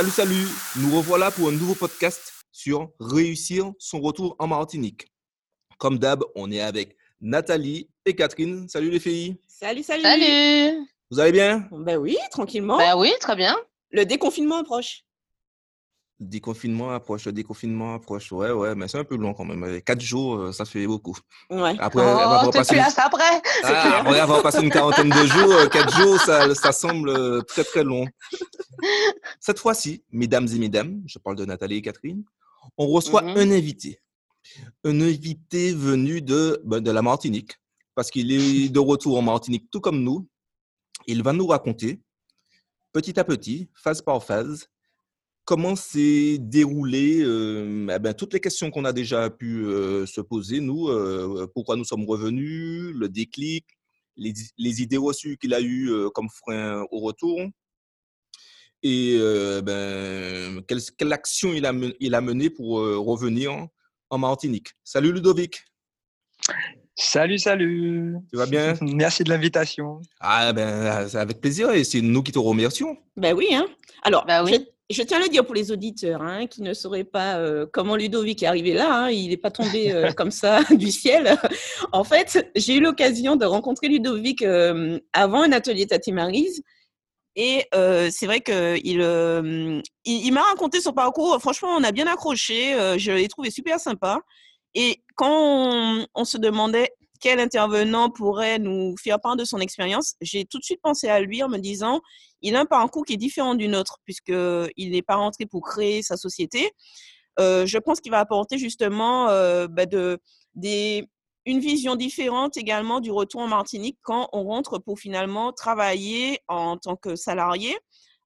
Salut, salut. Nous revoilà pour un nouveau podcast sur réussir son retour en Martinique. Comme d'hab, on est avec Nathalie et Catherine. Salut les filles. Salut, salut. Salut. Vous allez bien? Ben oui, tranquillement. Ben oui, très bien. Le déconfinement approche. Déconfinement approche, déconfinement approche. Ouais, ouais, mais c'est un peu long quand même. Quatre jours, euh, ça fait beaucoup. Ouais. Après, oh, t'es passer après. Ah, après avoir passé une quarantaine de jours, euh, quatre jours, ça, ça semble euh, très très long. Cette fois-ci, mesdames et mesdames, je parle de Nathalie et Catherine, on reçoit Mhm. un invité. Un invité venu de, ben, de la Martinique, parce qu'il est de retour en Martinique tout comme nous. Il va nous raconter, petit à petit, phase par phase, comment s'est déroulé euh, eh ben, toutes les questions qu'on a déjà pu euh, se poser, nous, euh, pourquoi nous sommes revenus, le déclic, les, les idées reçues qu'il a eues euh, comme frein au retour, et euh, ben, quelle, quelle action il a, men- il a menée pour euh, revenir en Martinique. Salut Ludovic, Salut, salut. tu vas bien? Merci de l'invitation. Ah ben, c'est avec plaisir et c'est nous qui te remercions. Ben oui, hein. Alors, Ben oui. Je, tiens à le dire pour les auditeurs hein, qui ne sauraient pas euh, comment Ludovic est arrivé là. hein, il n'est pas tombé euh, comme ça du ciel. En fait, j'ai eu l'occasion de rencontrer Ludovic euh, avant un atelier Tati Marise. Et c'est vrai qu'il il, il m'a raconté son parcours. Franchement, on a bien accroché. je l'ai trouvé super sympa. Et quand on, on se demandait quel intervenant pourrait nous faire part de son expérience, j'ai tout de suite pensé à lui en me disant, il a un parcours qui est différent du nôtre, puisqu'il n'est pas rentré pour créer sa société. Euh, je pense qu'il va apporter justement euh, bah, une vision différente également du retour en Martinique quand on rentre pour finalement travailler en tant que salarié.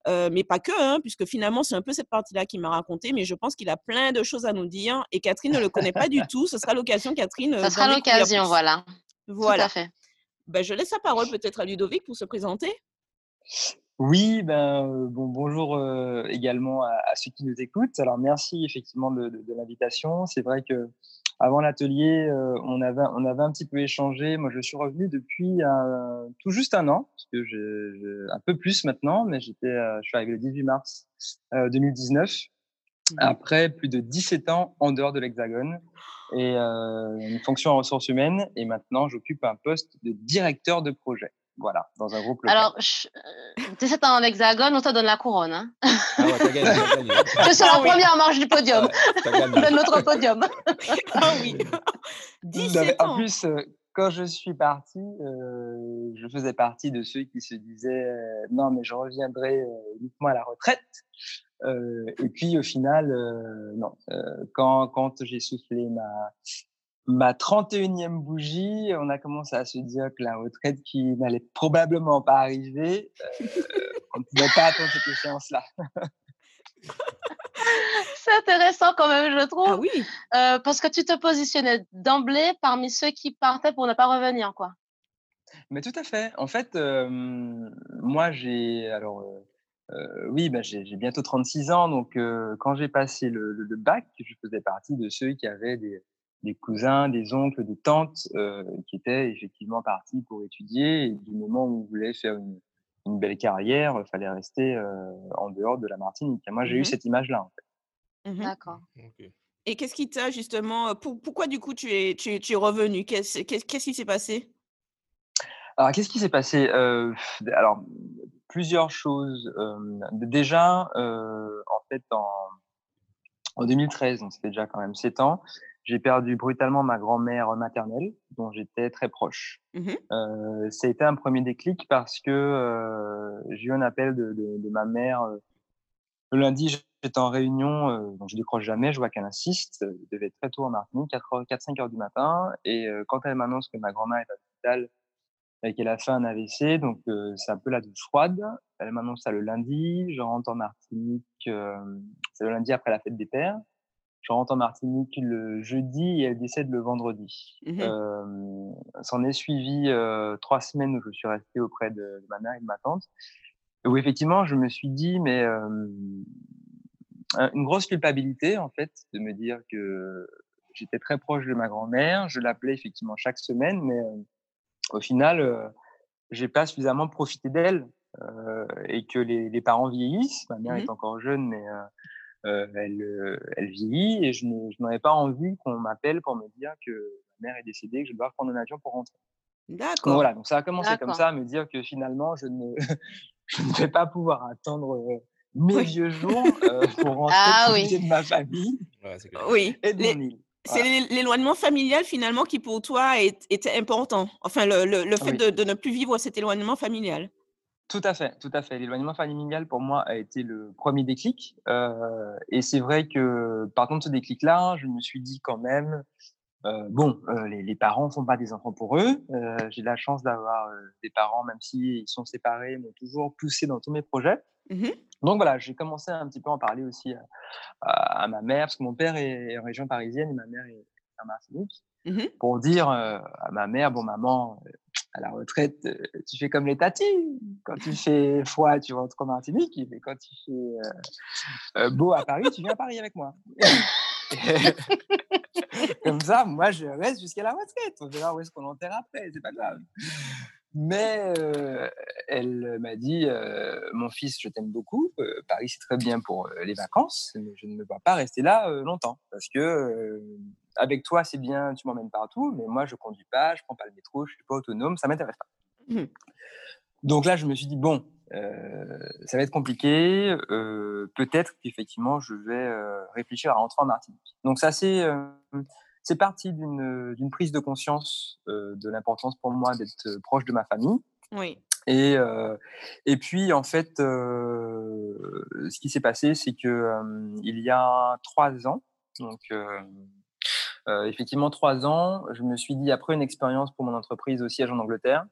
Euh, mais pas que, hein, puisque finalement, c'est un peu cette partie-là qu'il m'a raconté, mais je pense qu'il a plein de choses à nous dire et Catherine ne le connaît pas du tout. Ce sera l'occasion, Catherine. euh, Ça sera d'en découvrir l'occasion, voilà. Voilà. Tout à fait. Ben, je laisse la parole peut-être à Ludovic pour se présenter. Oui, ben, euh, bon, bonjour euh, également à, à ceux qui nous écoutent. Alors, merci effectivement de, de- de l'invitation. C'est vrai que avant l'atelier, euh, on, avait, on avait un petit peu échangé. Moi, je suis revenu depuis un- tout juste un an, parce que je- un peu plus maintenant, mais j'étais, euh, je suis arrivé le 18 mars euh, 2019, après plus de 17 ans en dehors de l'Hexagone et euh, une fonction en ressources humaines. Et maintenant, j'occupe un poste de directeur de projet. Voilà, dans un groupe local. Alors, je- euh, 17 ans en hexagone, on te donne la couronne. Hein. Ah ouais, t'as gagné, t'as gagné. Je suis la Ah oui. première marche du podium, de notre podium. Ah oui. Non, mais 17 ans. En plus, euh, quand je suis parti, euh, je faisais partie de ceux qui se disaient euh, non, mais je reviendrai euh, uniquement à la retraite. Euh, et puis au final, euh, non. Euh, quand quand j'ai soufflé ma ma 31e bougie, on a commencé à se dire que la retraite qui n'allait probablement pas arriver, euh, on ne pouvait pas attendre cette échéance-là. C'est intéressant quand même, je trouve, Ah oui. euh, parce que tu te positionnais d'emblée parmi ceux qui partaient pour ne pas revenir, quoi. Mais tout à fait. En fait, euh, moi, j'ai alors euh, oui, bah, j'ai j'ai bientôt 36 ans, donc euh, quand j'ai passé le, le- le bac, je faisais partie de ceux qui avaient des, des cousins, des oncles, des tantes euh, qui étaient effectivement partis pour étudier. Et du moment où on voulait faire une, une belle carrière, il fallait rester euh, en dehors de la Martinique. Et moi, j'ai eu cette image-là. En fait. Mhm. D'accord. Et qu'est-ce qui t'a justement. euh, pour- pourquoi du coup tu es, tu es, tu es revenu Qu'est-ce qui s'est passé? Alors, qu'est-ce qui s'est passé? Euh, Alors, plusieurs choses. Euh, déjà, euh, en fait, en, en 2013, donc c'était déjà quand même 7 ans, j'ai perdu brutalement ma grand-mère maternelle, dont j'étais très proche. Mhm. Euh, ça a été un premier déclic parce que euh, j'ai eu un appel de, de, de ma mère. euh, le lundi, j'étais en réunion, euh, donc je décroche jamais, je vois qu'elle insiste. euh, Je devais être très tôt en Martinique, 4-5 heures du matin. Et euh, quand elle m'annonce que ma grand-mère est à l'hôpital et qu'elle a fait un AVC, donc euh, c'est un peu la douche froide. Elle m'annonce ça le lundi, je rentre en Martinique, euh, c'est le lundi après la fête des pères. Je rentre en Martinique le jeudi et elle décède le vendredi. Mhm. Euh, S'en est suivi euh, trois semaines où je suis resté auprès de, de ma mère et de ma tante. Et où effectivement, je me suis dit, mais euh, un- une grosse culpabilité en fait, de me dire que j'étais très proche de ma grand-mère. Je l'appelais effectivement chaque semaine, mais euh, au final, euh, j'ai pas suffisamment profité d'elle et que les, les, parents vieillissent. Ma mère Mmh est encore jeune, mais elle, elle vieillit et je n'aurais pas envie qu'on m'appelle pour me dire que ma mère est décédée, que je dois prendre un avion pour rentrer. D'accord. voilà, donc ça a commencé comme ça, à me dire que finalement, je ne, je ne vais pas pouvoir attendre mes Oui. vieux jours euh, pour rentrer Ah oui. de ma famille Ouais, c'est clair. Oui. et de Les- mon île. C'est Voilà. l'éloignement familial finalement qui pour toi est- était important. Enfin, le, le- le fait Oui. de, de ne plus vivre cet éloignement familial. Tout à fait, tout à fait. L'éloignement familial, pour moi, a été le premier déclic. Euh, et c'est vrai que, par contre, ce déclic-là, je me suis dit quand même, euh, bon, euh, les, les parents font pas des enfants pour eux. J'ai la chance d'avoir des parents, même s'ils sont séparés, m'ont toujours poussé dans tous mes projets. Mhm. Donc voilà, j'ai commencé un petit peu à en parler aussi à, ma mère, parce que mon père est en région parisienne et ma mère est à Martinique, Mhm. pour dire à ma mère, bon maman, à la retraite, euh, tu fais comme les tatis. Quand il fait froid, tu rentres en Martinique, mais quand il fait euh, euh, beau à Paris, tu viens à Paris avec moi. comme ça, moi, je reste jusqu'à la retraite. On verra où est-ce qu'on l'enterre après, c'est pas grave. Mais euh, elle m'a dit, euh, mon fils, je t'aime beaucoup. euh, Paris, c'est très bien pour euh, les vacances, mais je ne me vois pas rester là euh, longtemps. Parce que euh, avec toi, c'est bien, tu m'emmènes partout, mais moi, je conduis pas, je prends pas le métro, je suis pas autonome, ça m'intéresse pas. Mhm. Donc là, je me suis dit, bon, euh, ça va être compliqué. euh, Peut-être qu'effectivement, je vais euh, réfléchir à rentrer en Martinique. Donc ça, c'est euh, c'est parti d'une prise de conscience euh, de l'importance pour moi d'être euh, proche de ma famille. Oui. Et, euh, et puis, en fait, euh, ce qui s'est passé, c'est que euh, il y a trois ans, donc euh, euh, effectivement trois ans, je me suis dit, après une expérience pour mon entreprise au siège en Angleterre,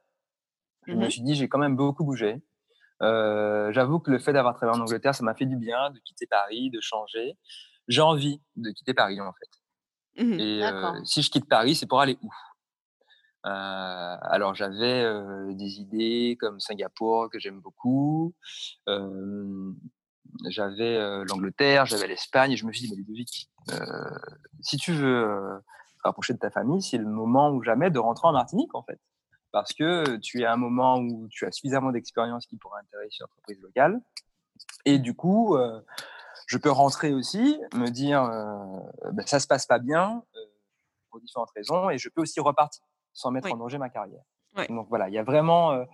je me Mhm. suis dit, j'ai quand même beaucoup bougé. Euh, J'avoue que le fait d'avoir travaillé en Angleterre, ça m'a fait du bien de quitter Paris, de changer. J'ai envie de quitter Paris, en fait. Mhm. Et euh, si je quitte Paris, c'est pour aller où? Euh, Alors j'avais euh, des idées comme Singapour que j'aime beaucoup. J'avais l'Angleterre, j'avais l'Espagne. Et je me suis dit, mais Ludovic, si tu veux te rapprocher de ta famille, c'est le moment ou jamais de rentrer en Martinique, en fait. Parce que tu es à un moment où tu as suffisamment d'expérience qui pourrait intéresser une entreprise locale. Et du coup, je peux rentrer aussi, me dire, euh, ben, ça se passe pas bien euh, pour différentes raisons, et je peux aussi repartir sans mettre Oui. en danger ma carrière. Donc voilà, il y a vraiment, euh,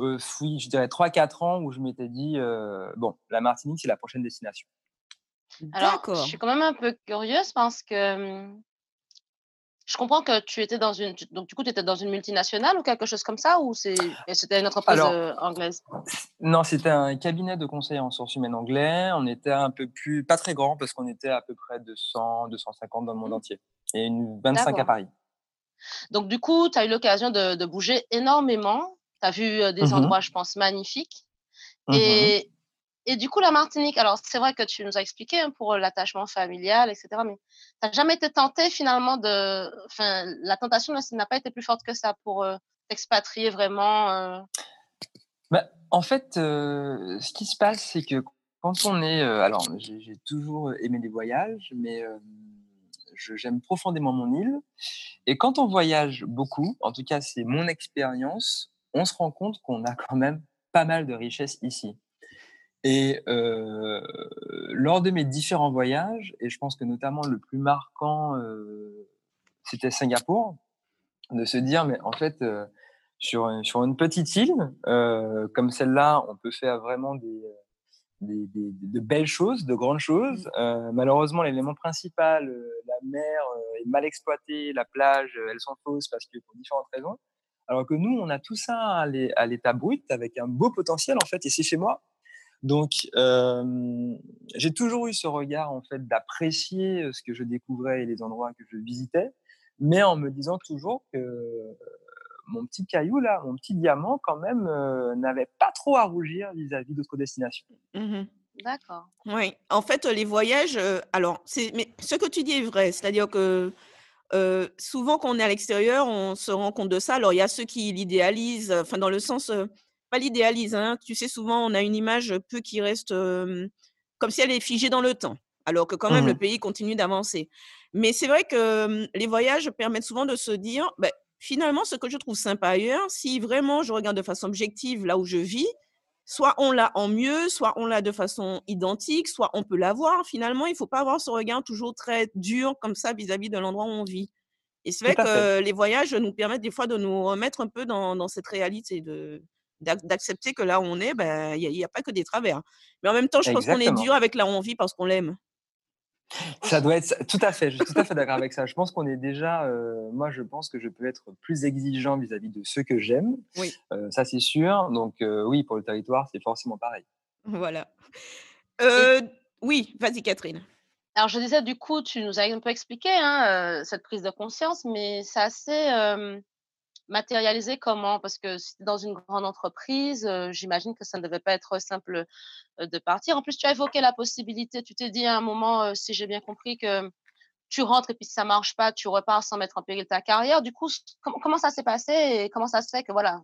euh, oui, je dirais 3-4 ans où je m'étais dit, euh, bon, la Martinique, c'est la prochaine destination. Alors, je suis quand même un peu curieuse parce que hum, je comprends que tu étais dans une. tu- Donc, du coup, tu étais dans une multinationale ou quelque chose comme ça ou c'était une entreprise Alors, euh, anglaise? Non, c'était un cabinet de conseil en ressources humaines anglais. On était un peu plus, pas très grand parce qu'on était à peu près 200, 250 dans le monde Mm. entier et une 25 à. Paris. Donc, du coup, tu as eu l'occasion de, de bouger énormément. Tu as vu des Mhm. endroits, je pense, magnifiques. Et, et du coup, la Martinique, alors c'est vrai que tu nous as expliqué hein, pour euh, l'attachement familial, etc. Mais tu n'as jamais été tenté finalement de. Enfin, la tentation n'a pas été plus forte que ça pour euh, t'expatrier vraiment. euh, Bah, en fait, euh, ce qui se passe, c'est que quand on est, alors j'ai toujours aimé les voyages, mais j'aime profondément mon île. Et quand on voyage beaucoup, en tout cas c'est mon expérience, on se rend compte qu'on a quand même pas mal de richesses ici. Et euh, lors de mes différents voyages, et je pense que notamment le plus marquant, euh, c'était Singapour, de se dire, mais en fait, euh, sur, une- sur une petite île euh, comme celle-là, on peut faire vraiment des, des, des- de belles choses, de grandes choses. Euh, malheureusement, l'élément principal, euh, la mer euh, est mal exploitée, la plage, euh, elles sont fausses parce que pour différentes raisons. Alors que nous, on a tout ça à l'é- à l'état brut avec un beau potentiel en fait, et c'est chez moi. Donc, euh, j'ai toujours eu ce regard en fait d'apprécier ce que je découvrais et les endroits que je visitais, mais en me disant toujours que mon petit caillou là, mon petit diamant quand même euh, n'avait pas trop à rougir vis-à-vis d'autres destinations. Mhm. D'accord. Oui, en fait, les voyages, euh, alors, c'est, mais ce que tu dis est vrai, c'est-à-dire que euh, souvent quand on est à l'extérieur, on se rend compte de ça. Alors, il y a ceux qui l'idéalisent, euh, enfin, dans le sens, euh, pas l'idéalisent, hein, tu sais, souvent on a une image peu qui reste euh, comme si elle est figée dans le temps, alors que quand même le Mhm. pays continue d'avancer. Mais c'est vrai que euh, les voyages permettent souvent de se dire, ben, finalement, ce que je trouve sympa ailleurs, si vraiment je regarde de façon objective là où je vis, soit on l'a en mieux, soit on l'a de façon identique, soit on peut l'avoir. Finalement, il ne faut pas avoir ce regard toujours très dur comme ça vis-à-vis de l'endroit où on vit. Et c'est vrai que les voyages nous permettent des fois de nous remettre un peu dans, cette réalité, de, d'accepter que là où on est, ben, il n'y a, pas que des travers. Mais en même temps, je pense qu'on est dur avec là où on vit parce qu'on l'aime. Ça doit être tout à fait. Je suis tout à fait d'accord avec ça. Je pense qu'on est déjà. Euh, moi, je pense que je peux être plus exigeant vis-à-vis de ceux que j'aime. Oui. Euh, ça, c'est sûr. Donc, euh, oui, pour le territoire, c'est forcément pareil. Voilà. oui, vas-y, Catherine. Alors, je disais, du coup, tu nous as un peu expliqué hein, cette prise de conscience, mais c'est assez matérialisé comment? Parce que dans une grande entreprise, j'imagine que ça ne devait pas être simple de partir. En plus, tu as évoqué la possibilité, tu t'es dit à un moment, si j'ai bien compris, que tu rentres et puis si ça marche pas, tu repars sans mettre en péril ta carrière. Du coup, comment ça s'est passé et comment ça se fait que voilà.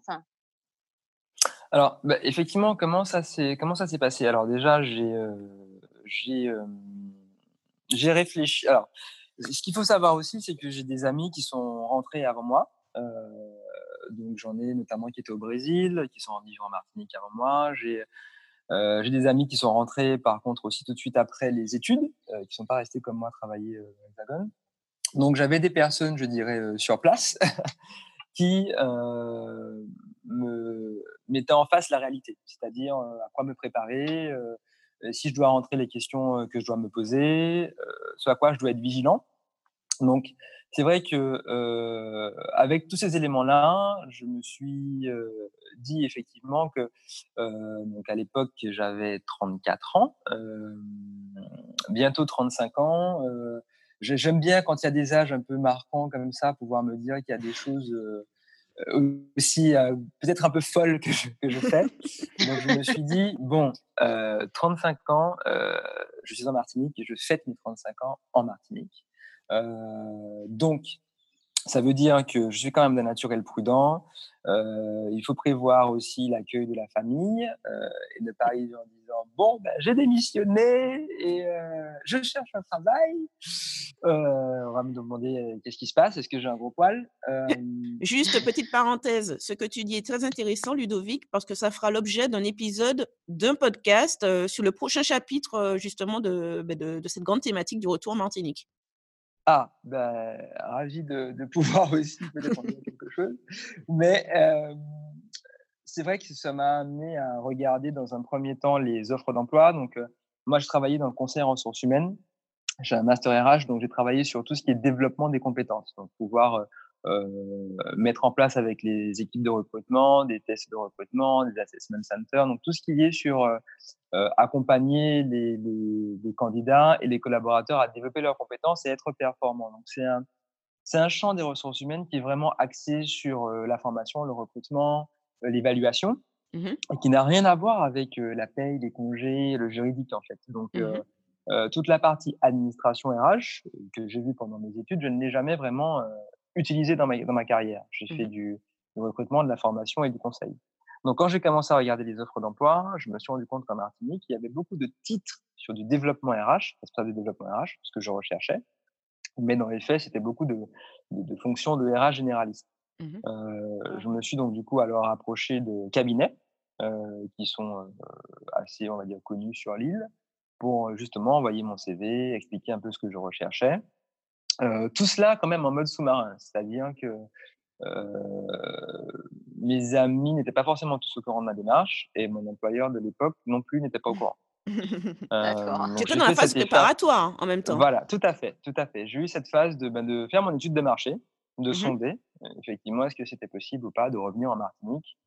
Alors, bah, effectivement, comment ça s'est passé? Alors déjà, j'ai j'ai j'ai réfléchi. Alors, ce qu'il faut savoir aussi, c'est que j'ai des amis qui sont rentrés avant moi. Euh, donc j'en ai notamment qui étaient au Brésil, qui sont vivre en Martinique avant moi. J'ai euh, des amis qui sont rentrés par contre aussi tout de suite après les études, euh, qui sont pas restés comme moi travailler euh, Hexagone. Donc j'avais des personnes, je dirais, sur place qui me mettaient en face la réalité, c'est-à-dire à quoi me préparer, si je dois rentrer les questions que je dois me poser, ce à quoi je dois être vigilant. Donc c'est vrai que euh, avec tous ces éléments-là, je me suis euh, dit effectivement que euh, donc à l'époque j'avais 34 ans, bientôt 35 ans. J'aime bien quand il y a des âges un peu marquants comme ça, pouvoir me dire qu'il y a des choses aussi peut-être un peu folles que je, que je fais. Donc je me suis dit bon, 35 ans, je suis en Martinique et je fête mes 35 ans en Martinique. Euh, donc, ça veut dire que je suis quand même d'un naturel prudent. Euh, il faut prévoir aussi l'accueil de la famille euh, et ne pas arriver en disant bon ben, j'ai démissionné et je cherche un travail. on va me demander qu'est-ce qui se passe, est-ce que j'ai un gros poil? Juste petite parenthèse, ce que tu dis est très intéressant Ludovic parce que ça fera l'objet d'un épisode d'un podcast sur le prochain chapitre justement de, ben, de, de cette grande thématique du retour en Martinique. Ah, ben, ravi de, pouvoir aussi peut-être dire quelque chose. Mais c'est vrai que ça m'a amené à regarder dans un premier temps les offres d'emploi. Donc, moi, je travaillais dans le conseil en ressources humaines. J'ai un master RH, donc j'ai travaillé sur tout ce qui est développement des compétences. Donc, pouvoir mettre en place avec les équipes de recrutement, des tests de recrutement, des assessment centers, donc tout ce qui est sur euh, euh, accompagner les, les, les, candidats et les collaborateurs à développer leurs compétences et être performants. Donc c'est un, c'est un champ des ressources humaines qui est vraiment axé sur la formation, le recrutement, l'évaluation, mmh et qui n'a rien à voir avec la paye, les congés, le juridique en fait. Donc mmh toute la partie administration RH que j'ai vu pendant mes études, je ne l'ai jamais vraiment utilisé dans ma, dans ma carrière. J'ai mmh fait du, recrutement, de la formation et du conseil. Donc, quand j'ai commencé à regarder les offres d'emploi, je me suis rendu compte qu'en Martinique, il y avait beaucoup de titres sur du développement RH, responsable de développement RH, ce que je recherchais. Mais dans les faits, c'était beaucoup de, de, fonctions de RH généralistes. Mmh euh, je me suis donc du coup alors approché de cabinets euh, qui sont euh, assez, on va dire, connus sur l'île pour justement envoyer mon CV, expliquer un peu ce que je recherchais. Euh, tout cela quand même en mode sous-marin, c'est-à-dire que euh, mes amis n'étaient pas forcément tous au courant de ma démarche et mon employeur de l'époque non plus n'était pas au courant. D'accord. Euh, tu étais dans la phase préparatoire en même temps. Voilà, tout à fait, tout à fait. J'ai eu cette phase de, ben, de faire mon étude de marché, de mmh sonder effectivement est-ce que c'était possible ou pas de revenir en Martinique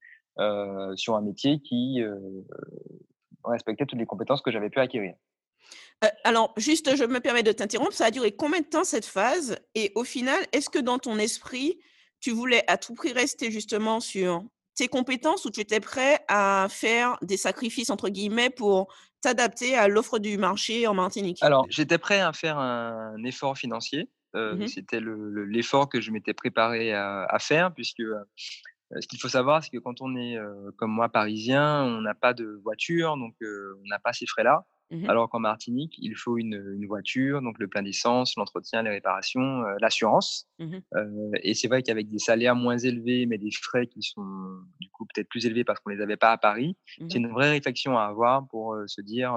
sur un métier qui respectait toutes les compétences que j'avais pu acquérir. Euh, alors, juste, je me permets de t'interrompre. Ça a duré combien de temps cette phase? Et au final, est-ce que dans ton esprit, tu voulais à tout prix rester justement sur tes compétences ou tu étais prêt à faire des sacrifices, entre guillemets, pour t'adapter à l'offre du marché en Martinique? Alors, j'étais prêt à faire un effort financier. Euh, mmh c'était l'effort que je m'étais préparé à, faire, puisque euh, ce qu'il faut savoir, c'est que quand on est comme moi parisien, on n'a pas de voiture, donc on n'a pas ces frais-là. Mmh Alors qu'en Martinique, il faut une, voiture, donc le plein d'essence, l'entretien, les réparations, euh, l'assurance. Mmh euh, et c'est vrai qu'avec des salaires moins élevés, mais des frais qui sont du coup peut-être plus élevés parce qu'on ne les avait pas à Paris, mmh c'est une vraie réflexion à avoir pour se dire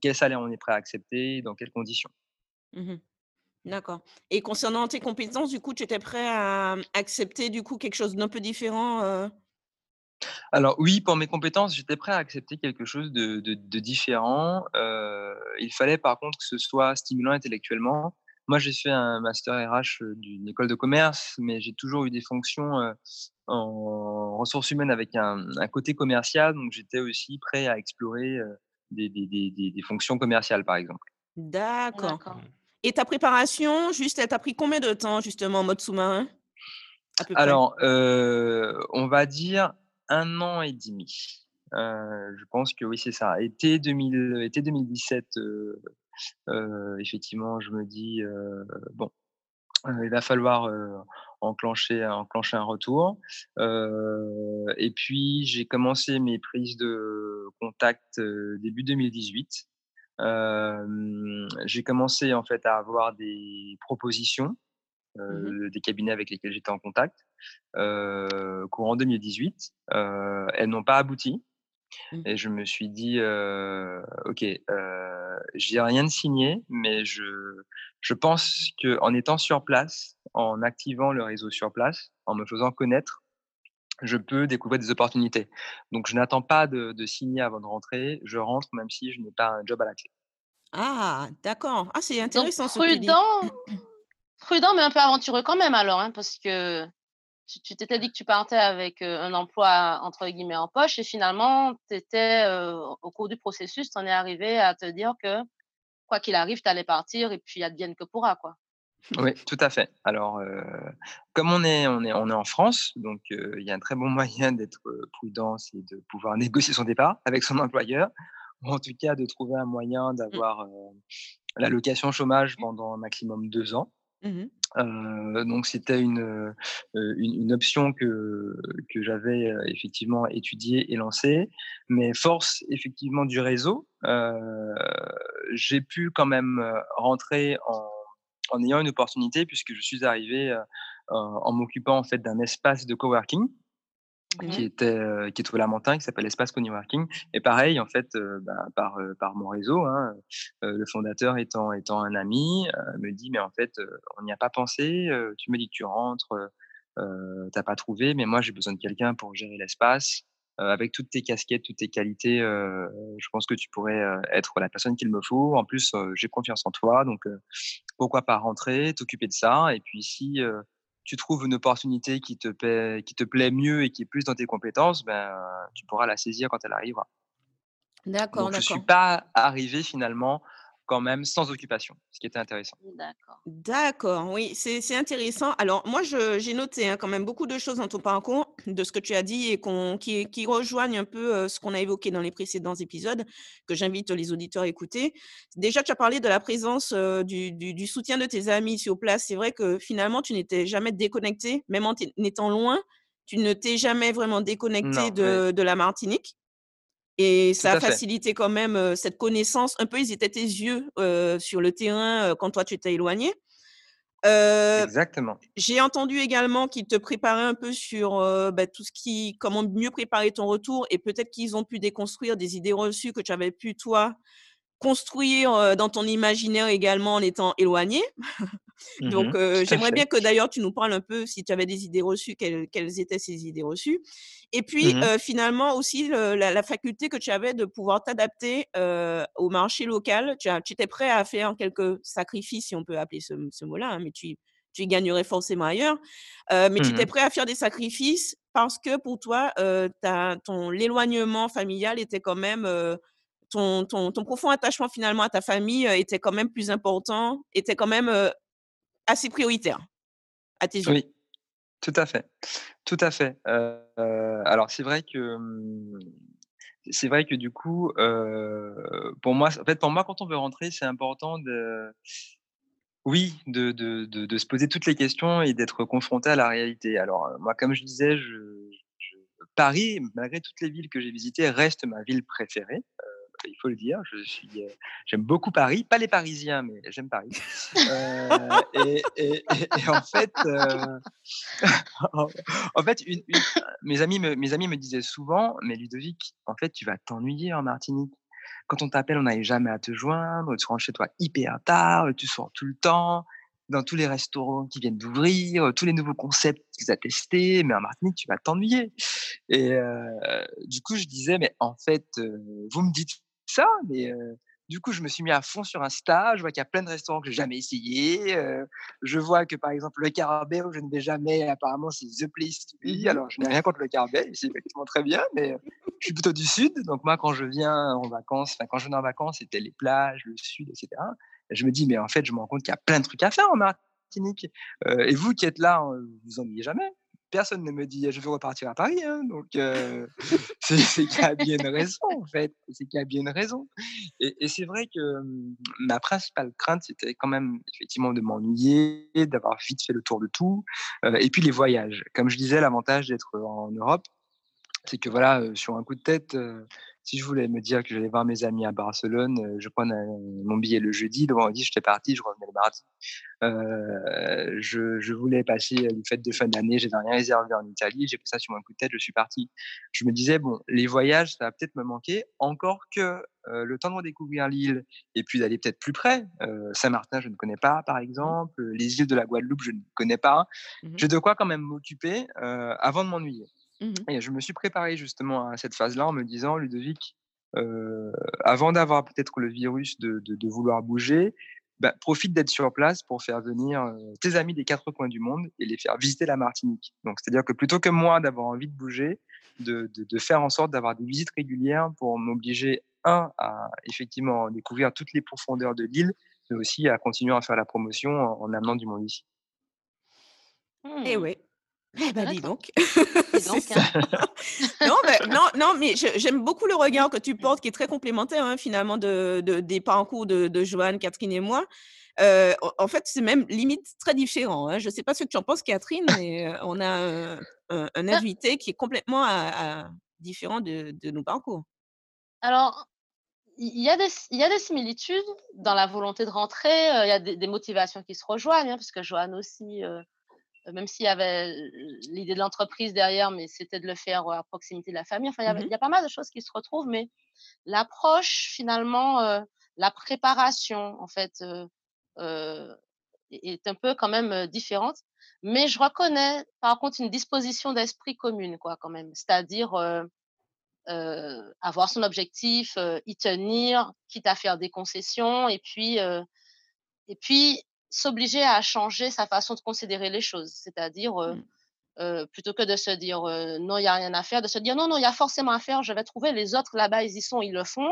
quel salaire on est prêt à accepter, dans quelles conditions. D'accord. Et concernant tes compétences, du coup, tu étais prêt à accepter du coup quelque chose d'un peu différent alors oui, pour mes compétences, j'étais prêt à accepter quelque chose de, différent. Euh, il fallait par contre que ce soit stimulant intellectuellement. Moi, j'ai fait un master RH euh, d'une école de commerce, mais j'ai toujours eu des fonctions euh, en ressources humaines avec un, côté commercial, donc j'étais aussi prêt à explorer des, fonctions commerciales, par exemple. D'accord. Et ta préparation, juste, elle t'a pris combien de temps justement en mode sous-marin Alors, on va dire un an et demi. Euh, je pense que oui, c'est ça. Été, 2000, été 2017, euh, euh, effectivement, je me dis, bon, il va falloir enclencher, enclencher un retour. et puis, j'ai commencé mes prises de contact début 2018. j'ai commencé en fait à avoir des propositions Mmh des cabinets avec lesquels j'étais en contact courant 2018. elles n'ont pas abouti. Mmh. Et je me suis dit, OK, j'ai rien de signé, mais je, je pense qu'en étant sur place, en activant le réseau sur place, en me faisant connaître, je peux découvrir des opportunités. Donc, je n'attends pas de, de, signer avant de rentrer. Je rentre même si je n'ai pas un job à la clé. Ah, d'accord. Ah, c'est intéressant. Donc, prudent, prudent, mais un peu aventureux quand même alors, hein, parce que tu t'étais dit que tu partais avec un emploi entre guillemets en poche et finalement, étais, au cours du processus, tu en es arrivé à te dire que quoi qu'il arrive, tu allais partir et puis advienne que pourra. Quoi. Oui, tout à fait. Alors, comme on est, on, est, on est en France, donc il y a un très bon moyen d'être prudent, c'est de pouvoir négocier son départ avec son employeur, ou en tout cas de trouver un moyen mmh. d'avoir l'allocation chômage pendant un maximum deux ans. Mmh donc c'était une, une, option que, que j'avais effectivement étudiée et lancée. Mais force effectivement du réseau, j'ai pu quand même rentrer en, ayant une opportunité puisque je suis arrivé en m'occupant en fait d'un espace de coworking qui était qui est au Lamentin, qui s'appelle Espace Coworking. Et pareil, en fait, bah, par par mon réseau, hein, le fondateur étant étant un ami, me dit mais en fait, on n'y a pas pensé. tu me dis que tu rentres, t'as pas trouvé, mais moi j'ai besoin de quelqu'un pour gérer l'espace. avec toutes tes casquettes, toutes tes qualités, je pense que tu pourrais être la personne qu'il me faut. En plus, j'ai confiance en toi, donc pourquoi pas rentrer, t'occuper de ça. Et puis si tu trouves une opportunité qui te, plaît, qui te plaît mieux et qui est plus dans tes compétences, ben, tu pourras la saisir quand elle arrivera. D'accord, d'accord. Je ne suis pas arrivé finalement quand même sans occupation, ce qui était intéressant. D'accord. D'accord, oui, c'est intéressant. Alors, moi, j'ai noté hein, quand même beaucoup de choses dans ton parcours, de ce que tu as dit et qui, qui, rejoignent un peu euh, ce qu'on a évoqué dans les précédents épisodes, que j'invite les auditeurs à écouter. Déjà, tu as parlé de la présence euh, du, du, soutien de tes amis sur place. C'est vrai que finalement, tu n'étais jamais déconnecté, même en étant loin, tu ne t'es jamais vraiment déconnecté de, de la Martinique? Et ça a facilité quand même cette connaissance. Un peu, ils étaient tes yeux sur le terrain quand toi, tu t'es éloigné. Exactement. J'ai entendu également qu'ils te préparaient un peu sur bah, tout ce qui, comment mieux préparer ton retour et peut-être qu'ils ont pu déconstruire des idées reçues que tu avais pu, toi, construire dans ton imaginaire également en étant éloigné. Mmh Donc, j'aimerais bien que d'ailleurs tu nous parles un peu, si tu avais des idées reçues, quelles, étaient ces idées reçues. Et puis, mmh finalement, aussi, la, faculté que tu avais de pouvoir t'adapter au marché local. Tu, étais prêt à faire quelques sacrifices, si on peut appeler ce, mot-là, hein, mais tu, tu y gagnerais forcément ailleurs. mais tu étais mmh prêt à faire des sacrifices parce que pour toi, ton l'éloignement familial était quand même ton, ton, ton, profond attachement finalement à ta famille était quand même plus important, était quand même assez prioritaire à tes yeux. Oui, tout à fait. Tout à fait. alors c'est vrai que c'est vrai que du coup, pour moi, en fait, pour moi, quand on veut rentrer, c'est important de, oui, de, de, de, se poser toutes les questions et d'être confronté à la réalité. Alors moi, comme je disais, je, Paris, malgré toutes les villes que j'ai visitées, reste ma ville préférée il faut le dire. Je suis, j'aime beaucoup Paris, pas les Parisiens, mais j'aime Paris. et, et, en fait, en fait, mes amis me, mes amis me disaient souvent, mais Ludovic, en fait, tu vas t'ennuyer en Martinique. Quand on t'appelle, on n'arrive jamais à te joindre. Tu rentres chez toi hyper tard, tu sors tout le temps dans tous les restaurants qui viennent d'ouvrir, tous les nouveaux concepts qu'ils ont testés, mais en Martinique, tu vas t'ennuyer. Et du coup, je disais, mais en fait, vous me dites ça, mais du coup, je me suis mis à fond sur Insta. Je vois qu'il y a plein de restaurants que j'ai jamais essayé. je vois que, par exemple, le Carabé, où je ne vais jamais, apparemment, c'est The Place to Be. Mmh Alors, je n'ai rien contre le Carabé, c'est effectivement très bien, mais je suis plutôt du Sud. Donc, moi, quand je viens en vacances, enfin, quand je viens en vacances, c'était les plages, le Sud, etc je me dis, mais en fait, je me rends compte qu'il y a plein de trucs à faire en Martinique. Euh, et vous qui êtes là, vous vous ennuyez jamais. Personne ne me dit, je veux repartir à Paris. Hein, donc, euh, c'est qu'il y a bien une raison, en fait. C'est qu'il y a bien une raison. Et, c'est vrai que hum, ma principale crainte, c'était quand même effectivement de m'ennuyer, d'avoir vite fait le tour de tout. Euh, et puis les voyages. Comme je disais, l'avantage d'être en Europe, c'est que voilà, sur un coup de tête, si je voulais me dire que j'allais voir mes amis à Barcelone, euh, je prenais mon billet le jeudi, le vendredi j'étais parti, je revenais le mardi. Euh, je, je, voulais passer les fêtes de fin d'année, j'avais rien réservé en Italie, j'ai pris ça sur mon coup de tête, je suis parti. Je me disais bon, les voyages ça va peut-être me manquer, encore que euh, le temps de redécouvrir l'île et puis d'aller peut-être plus près. Euh, Saint-Martin je ne connais pas par exemple, les îles de la Guadeloupe je ne connais pas. Mmh J'ai de quoi quand même m'occuper euh, avant de m'ennuyer. Mmh et je me suis préparé justement à cette phase-là en me disant, Ludovic, avant d'avoir peut-être le virus de, de, vouloir bouger, bah, profite d'être sur place pour faire venir tes amis des quatre coins du monde et les faire visiter la Martinique. Donc, c'est-à-dire que plutôt que moi d'avoir envie de bouger, de, de faire en sorte d'avoir des visites régulières pour m'obliger, un, à effectivement découvrir toutes les profondeurs de l'île, mais aussi à continuer à faire la promotion en, amenant du monde ici. Et oui, eh ben, dis donc. Hein. non, non, non, mais j'aime beaucoup le regard que tu portes, qui est très complémentaire hein, finalement de, des parcours de, de Joanne, Catherine et moi. Euh, en fait, c'est même limite très différent. Hein. Je ne sais pas ce que tu en penses, Catherine, mais euh, on a un, un, bah invité qui est complètement à, différent de, de, nos parcours. Alors, il y, a des, il y a des similitudes dans la volonté de rentrer. Euh, il y a des, motivations qui se rejoignent, parce que Joanne aussi même s'il y avait l'idée de l'entreprise derrière, mais c'était de le faire à proximité de la famille. Enfin, il y, mmh y a pas mal de choses qui se retrouvent, mais l'approche, finalement, la préparation, en fait, est un peu quand même différente. Mais je reconnais, par contre, une disposition d'esprit commune, quoi, quand même. C'est-à-dire avoir son objectif, y tenir, quitte à faire des concessions, et puis, et puis s'obliger à changer sa façon de considérer les choses. C'est-à-dire, mmh. plutôt que de se dire non, il n'y a rien à faire, de se dire non, non, il y a forcément à faire, je vais trouver les autres là-bas, ils y sont, ils le font.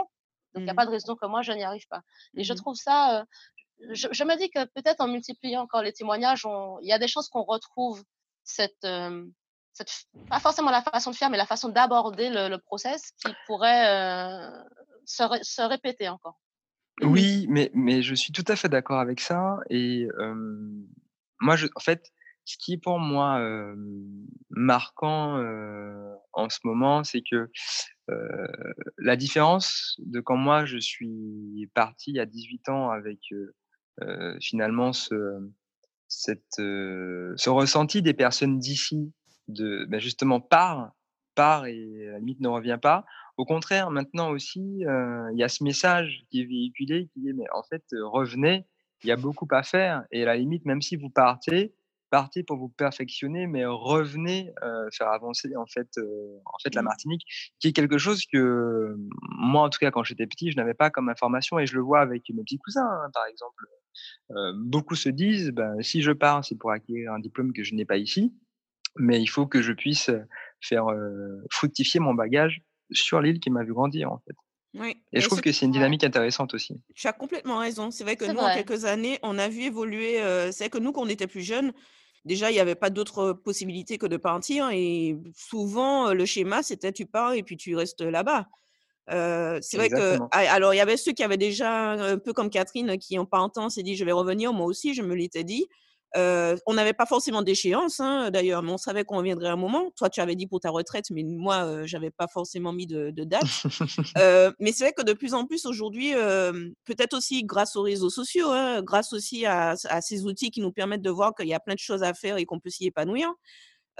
Donc, il n'y a mmh. pas de raison que moi, je n'y arrive pas. Et je mmh trouve ça, je, me dis que peut-être en multipliant encore les témoignages, il y a des chances qu'on retrouve cette, cette, pas forcément la façon de faire, mais la façon d'aborder le, process qui pourrait se, se répéter encore. Oui, mais, mais je suis tout à fait d'accord avec ça. Et moi, je, en fait, ce qui est pour moi marquant en ce moment, c'est que la différence de quand moi je suis parti à 18 ans avec finalement ce, cette, ce ressenti des personnes d'ici, de ben justement part, part et à la limite ne revient pas, au contraire, maintenant aussi, il y a ce message qui est véhiculé qui dit, mais en fait, revenez, il y a beaucoup à faire. Et à la limite, même si vous partez, partez pour vous perfectionner, mais revenez faire avancer en fait, en fait la mmh. Martinique, qui est quelque chose que moi, en tout cas, quand j'étais petit, je n'avais pas comme information et je le vois avec mes petits cousins, hein, par exemple. beaucoup se disent, ben, si je pars, c'est pour acquérir un diplôme que je n'ai pas ici, mais il faut que je puisse faire fructifier mon bagage sur l'île qui m'a vu grandir en fait. Oui. Et, je trouve que c'est une dynamique intéressante aussi. Tu as complètement raison. C'est vrai que nous, en quelques années, on a vu évoluer. Euh, c'est vrai que nous, quand on était plus jeunes, déjà, il n'y avait pas d'autre possibilité que de partir. Et souvent, euh, le schéma, c'était tu pars et puis tu restes là-bas. Euh, c'est vrai que. Alors, il y avait ceux qui avaient déjà, un peu comme Catherine, qui en partant s'est dit je vais revenir. Moi aussi, je me l'étais dit. On n'avait pas forcément d'échéance, hein, d'ailleurs, mais on savait qu'on reviendrait un moment. Toi, tu avais dit pour ta retraite, mais moi, je n'avais pas forcément mis de, date. mais c'est vrai que de plus en plus aujourd'hui, peut-être aussi grâce aux réseaux sociaux, hein, grâce aussi à, ces outils qui nous permettent de voir qu'il y a plein de choses à faire et qu'on peut s'y épanouir,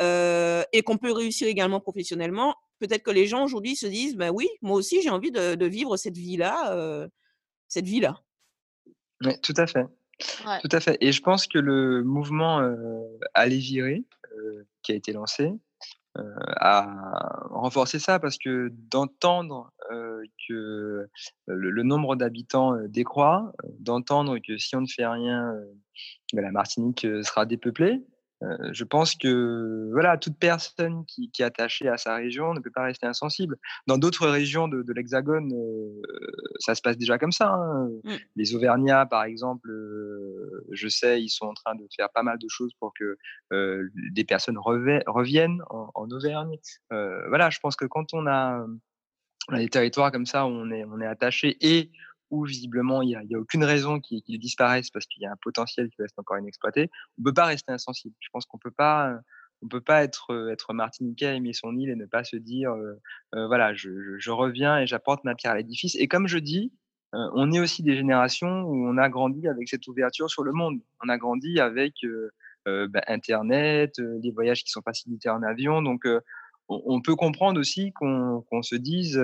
et qu'on peut réussir également professionnellement, peut-être que les gens aujourd'hui se disent, ben oui, moi aussi, j'ai envie de, vivre cette vie-là, cette vie-là. Oui, tout à fait. Tout à fait. Et je pense que le mouvement euh, Aller virer, qui a été lancé, a renforcé ça parce que d'entendre que le, nombre d'habitants décroît, d'entendre que si on ne fait rien, ben, la Martinique sera dépeuplée, euh, je pense que voilà, toute personne qui, est attachée à sa région ne peut pas rester insensible. Dans d'autres régions de, l'Hexagone, euh, ça se passe déjà comme ça. Hein. Mmh. Les Auvergnats, par exemple, euh, je sais, ils sont en train de faire pas mal de choses pour que des personnes reviennent en, Auvergne. voilà, je pense que quand on a, des territoires comme ça, on est, on est attaché et où visiblement il n'y a, a, aucune raison qu'ils disparaissent parce qu'il y a un potentiel qui reste encore inexploité, on ne peut pas rester insensible. Je pense qu'on peut pas, on peut pas être, être martiniquais, aimer son île et ne pas se dire, voilà, je, reviens et j'apporte ma pierre à l'édifice. Et comme je dis, on est aussi des générations où on a grandi avec cette ouverture sur le monde. On a grandi avec bah, Internet, les voyages qui sont facilités en avion. Donc, on, peut comprendre aussi qu'on se dise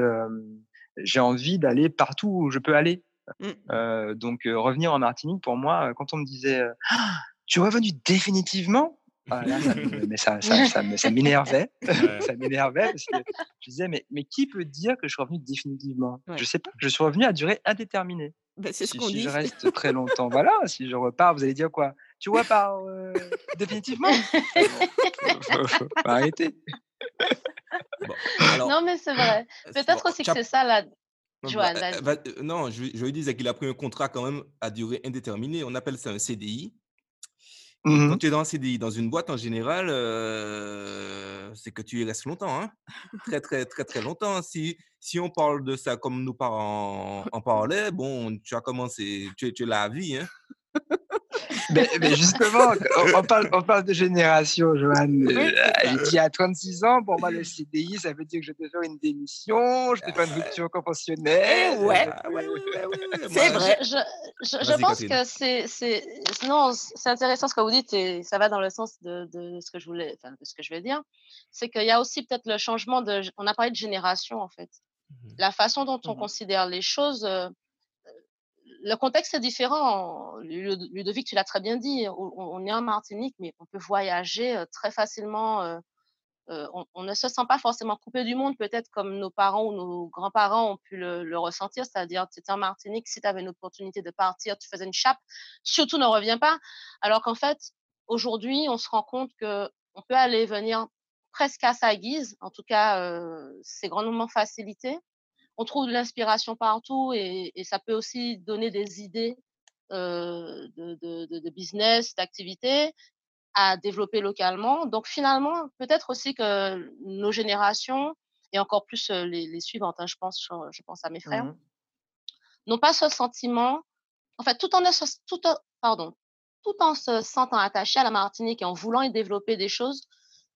j'ai envie d'aller partout où je peux aller. Mmh. donc revenir en Martinique, pour moi, quand on me disait «Ah, tu es revenu définitivement? Ah, ça, mais ça, ça, m'énervait. ça m'énervait parce que je disais, mais, mais qui peut dire que je suis revenu définitivement? Je sais pas, je suis revenu à durée indéterminée. Bah, c'est ce qu'on dit. Si je reste très longtemps, voilà, si je repars, vous allez dire quoi? Tu repars définitivement? Faut, arrêter. non, mais c'est vrai. Peut-être aussi que c'est ça la. Joanne, bah, euh, non, je, je lui disais qu'il a pris un contrat quand même à durée indéterminée. On appelle ça un CDI. Mmh quand tu es dans un CDI, dans une boîte en général, euh, c'est que tu y restes longtemps. Hein très, très, très, très longtemps. Si, si on parle de ça comme nos parents en, parlaient, bon, tu as commencé, tu, tu es la vie. Hein mais, justement, on, parle, on parle de génération, Joanne. Elle dit à 36 ans, pour moi, le CDI, ça veut dire que je vais faire une démission, je vais faire une rupture conventionnelle. Ouais, c'est vrai. Je, je, je pense que c'est. Non, c'est intéressant ce que vous dites et ça va dans le sens de, de ce que je voulais, enfin, de ce que je vais dire. C'est qu'il y a aussi peut-être le changement de. On a parlé de génération, en fait. Mmh La façon dont on mmh considère les choses. Euh, le contexte est différent. Ludovic, tu l'as très bien dit. On, est en Martinique, mais on peut voyager très facilement. on, ne se sent pas forcément coupé du monde, peut-être comme nos parents ou nos grands-parents ont pu le, ressentir. C'est-à-dire, tu étais en Martinique, si tu avais une opportunité de partir, tu faisais une chape, surtout ne reviens pas. Alors qu'en fait, aujourd'hui, on se rend compte qu'on peut aller venir presque à sa guise. En tout cas, c'est grandement facilité on trouve de l'inspiration partout et, ça peut aussi donner des idées de, business, d'activité à développer localement. Donc finalement, peut-être aussi que nos générations, et encore plus les, suivantes, hein, je, pense, je, pense à mes frères, mmh n'ont pas ce sentiment, en fait, tout en, tout, pardon, tout en se sentant attachés à la Martinique et en voulant y développer des choses,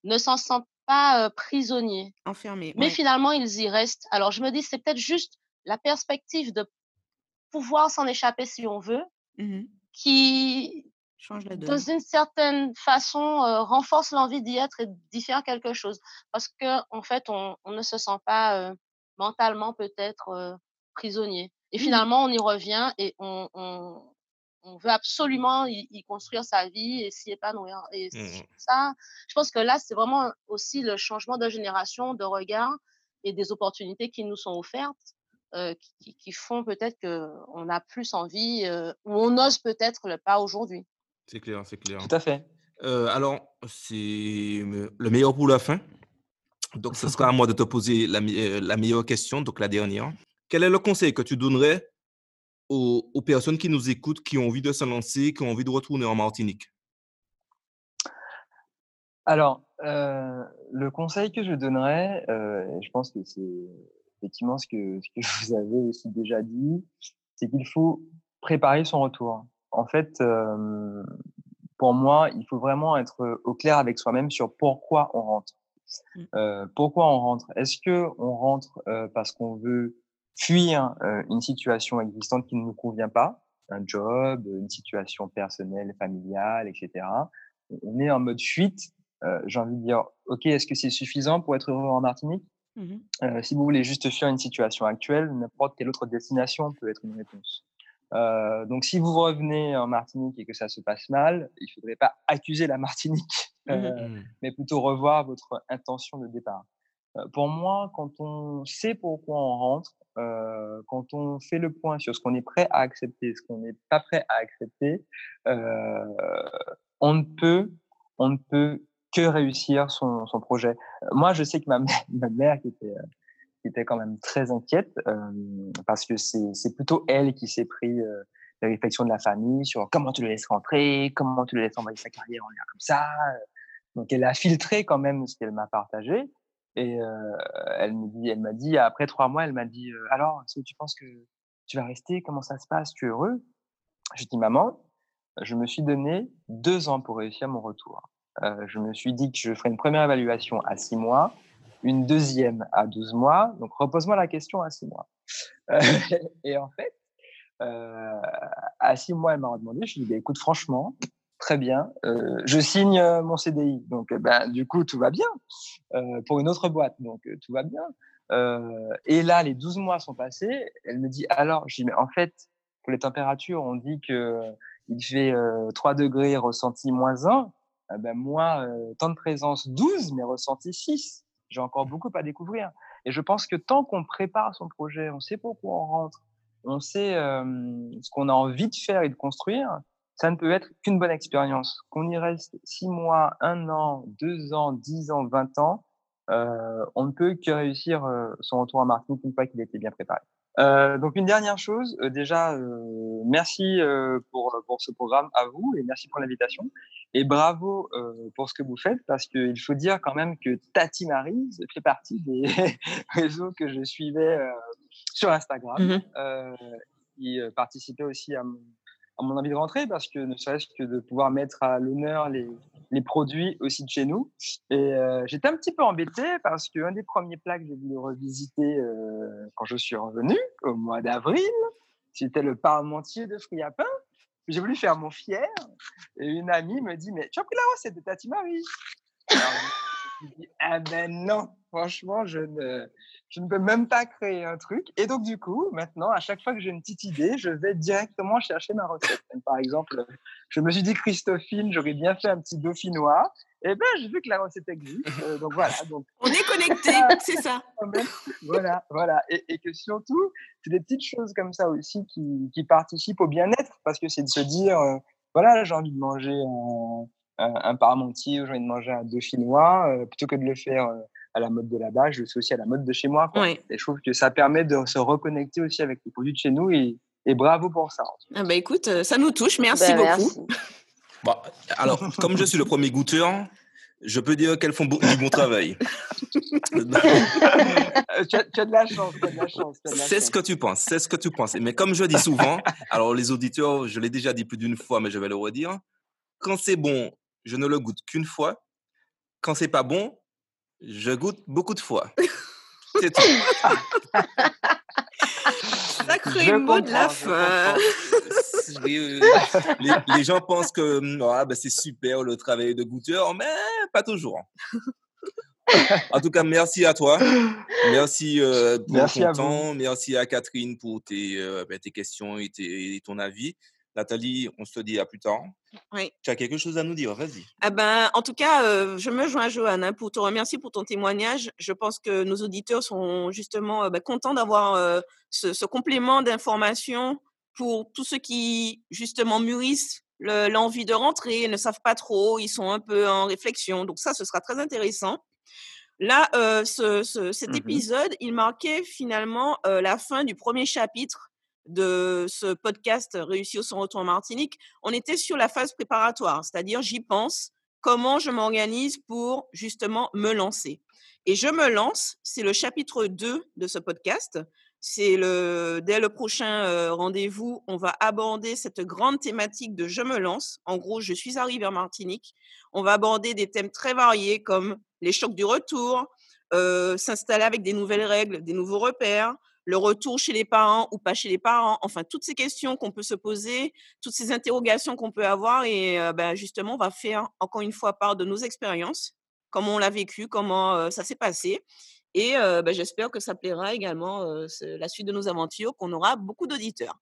ne s'en sentent pas prisonniers. Enfermés. Mais finalement, ils y restent. Alors, je me dis, c'est peut-être juste la perspective de pouvoir s'en échapper si on veut, mmh qui, Change la dans une certaine façon, renforce l'envie d'y être et d'y faire quelque chose. Parce qu'en en fait, on, ne se sent pas mentalement peut-être prisonnier. Et finalement, on y revient et on, on veut absolument y, construire sa vie et s'y épanouir. Et mmh ça, je pense que là, c'est vraiment aussi le changement de génération, de regard et des opportunités qui nous sont offertes, euh, qui, font peut-être qu'on a plus envie euh, ou on ose peut-être le pas aujourd'hui. C'est clair, c'est clair. Tout à fait. Euh, alors, c'est le meilleur pour la fin. Donc, ce sera à moi de te poser la, la meilleure question, donc la dernière. Quel est le conseil que tu donnerais aux, personnes qui nous écoutent, qui ont envie de se lancer, qui ont envie de retourner en Martinique? Alors, euh, le conseil que je donnerais, euh, je pense que c'est effectivement ce que, ce que vous avez aussi déjà dit, c'est qu'il faut préparer son retour. En fait, euh, pour moi, il faut vraiment être au clair avec soi-même sur pourquoi on rentre. Mmh. pourquoi on rentre? Est-ce que on rentre parce qu'on veut fuir une situation existante qui ne nous convient pas, un job, une situation personnelle, familiale, etc. On est en mode fuite. J'ai envie de dire, ok, est-ce que c'est suffisant pour être heureux en Martinique? Mmh Si vous voulez juste fuir une situation actuelle, n'importe quelle autre destination peut être une réponse. Euh, donc, si vous revenez en Martinique et que ça se passe mal, il ne faudrait pas accuser la Martinique, mmh euh, mmh. mais plutôt revoir votre intention de départ. Euh, pour moi, quand on sait pourquoi on rentre, euh, quand on fait le point sur ce qu'on est prêt à accepter, ce qu'on n'est pas prêt à accepter, euh, on ne peut, on ne peut que réussir son, son projet. Moi, je sais que ma mère, ma mère qui était qui était quand même très inquiète euh, parce que c'est plutôt elle qui s'est pris euh, les réflexions de la famille sur comment tu le laisses rentrer, comment tu le laisses envoyer sa carrière en l'air comme ça. Donc elle a filtré quand même ce qu'elle m'a partagé et elle me dit, elle m'a dit après trois mois, elle m'a dit alors tu penses que tu vas rester? Comment ça se passe? Tu es heureux Je dis maman, je me suis donné deux ans pour réussir mon retour. Euh, je me suis dit que je ferais une première évaluation à six mois une deuxième à 12 mois. Donc, repose-moi la question à 6 mois. Et en fait, à 6 mois, elle m'a demandé, je lui ai dit, bah, écoute, franchement, très bien, euh, je signe euh, mon CDI. Donc, ben, du coup, tout va bien euh, pour une autre boîte. Donc, euh, tout va bien. et là, les 12 mois sont passés. Elle me dit, alors, je dis, mais en fait, pour les températures, on dit que il fait 3 degrés ressenti moins 1. ben, moi, temps de présence 12, mais ressenti 6 j'ai encore beaucoup à découvrir. Et je pense que tant qu'on prépare son projet, on sait pourquoi on rentre, on sait euh, ce qu'on a envie de faire et de construire, ça ne peut être qu'une bonne expérience. Qu'on y reste six mois, un an, deux ans, dix ans, vingt ans, euh, on ne peut que réussir euh, son retour en Martinique une fois qu'il était bien préparé. Euh, donc une dernière chose, euh, déjà euh, merci pour, pour ce programme à vous et merci pour l'invitation et bravo pour ce que vous faites parce qu'il faut dire quand même que Tati Marise fait partie des réseaux que je suivais sur Instagram, mmh qui participait aussi à mon, à mon envie de rentrer parce que ne serait-ce que de pouvoir mettre à l'honneur les, produits aussi de chez nous. Et euh, j'étais un petit peu embêté parce qu'un des premiers plats que j'ai voulu revisiter euh, quand je suis revenu au mois d'avril, c'était le parmentier de fruits à pain. J'ai voulu faire mon fier et une amie me dit mais tu as pris la recette de Tati Marie je me dis ah ben non franchement je ne je ne peux même pas créer un truc. Et donc, du coup, maintenant, à chaque fois que j'ai une petite idée, je vais directement chercher ma recette. Par exemple, je me suis dit, Christophine, j'aurais bien fait un petit dauphinois. Et bien, j'ai vu que la recette existe. Euh, donc, voilà. Donc... On est connecté, c'est ça. voilà, voilà. Et, et, que surtout, c'est des petites choses comme ça aussi qui, qui participent au bien-être parce que c'est de se dire, euh, voilà, j'ai envie de manger un, un, un parmentier ou j'ai envie de manger un dauphinois euh, plutôt que de le faire à la mode de là-bas, je le fais aussi à la mode de chez moi. Et je trouve que ça permet de se reconnecter aussi avec les produits de chez nous et, et bravo pour ça. Ah bah écoute, euh, ça nous touche, merci bah, beaucoup. Bon, alors, comme je suis le premier goûteur, je peux dire qu'elles font du bon travail. Euh, tu, as, tu, as, de la chance, C'est ce que tu penses, c'est ce que tu penses. Mais comme je dis souvent, alors les auditeurs, je l'ai déjà dit plus d'une fois, mais je vais le redire. Quand c'est bon, je ne le goûte qu'une fois. Quand c'est pas bon, je goûte beaucoup de fois. C'est tout. Sacré mot de la fin. les, les, gens pensent que hum, ah, ben c'est super le travail de goûteur, mais pas toujours. En tout cas, merci à toi. Merci euh, pour merci ton temps. Merci à Catherine pour tes, euh, ben, tes questions et, tes, et ton avis. Nathalie, on se dit à plus tard. Oui. Tu as quelque chose à nous dire, vas-y. Ah ben, en tout cas, euh, je me joins à Joanne hein, pour te remercier pour ton témoignage. Je pense que nos auditeurs sont justement euh, ben, contents d'avoir euh, ce, ce, complément d'information pour tous ceux qui justement mûrissent l'envie de rentrer, ne savent pas trop, ils sont un peu en réflexion. Donc ça, ce sera très intéressant. Là, ce, ce, cet mmh épisode, il marquait finalement la fin du premier chapitre de ce podcast Réussir son retour en Martinique, on était sur la phase préparatoire, c'est-à-dire j'y pense, comment je m'organise pour justement me lancer. Et je me lance, c'est le chapitre 2 de ce podcast. c'est le dès le prochain rendez-vous, on va aborder cette grande thématique de je me lance. En gros, je suis arrivée en Martinique. On va aborder des thèmes très variés comme les chocs du retour, s'installer avec des nouvelles règles, des nouveaux repères, le retour chez les parents ou pas chez les parents, enfin toutes ces questions qu'on peut se poser, toutes ces interrogations qu'on peut avoir et ben, justement on va faire encore une fois part de nos expériences, comment on l'a vécu, comment ça s'est passé et ben, j'espère que ça plaira également la suite de nos aventures, qu'on aura beaucoup d'auditeurs.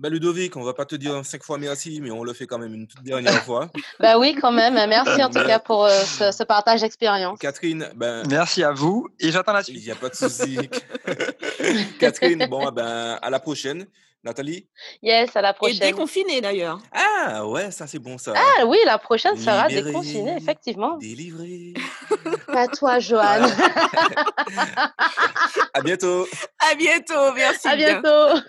Bah, Ludovic, on va pas te dire cinq fois merci, mais on le fait quand même une toute dernière fois. bah oui, quand même. Merci en tout cas pour ce, partage d'expérience. Catherine, ben... merci à vous et j'attends la suite. Il n'y a pas de souci. Catherine, bon, ben, à la prochaine. Nathalie? Yes, à la prochaine. Et déconfiné d'ailleurs. Ah ouais, ça c'est bon ça. Ah oui, la prochaine sera déconfinée, effectivement. Délivré. Pas toi, Joanne. à bientôt. À bientôt, merci. À bientôt.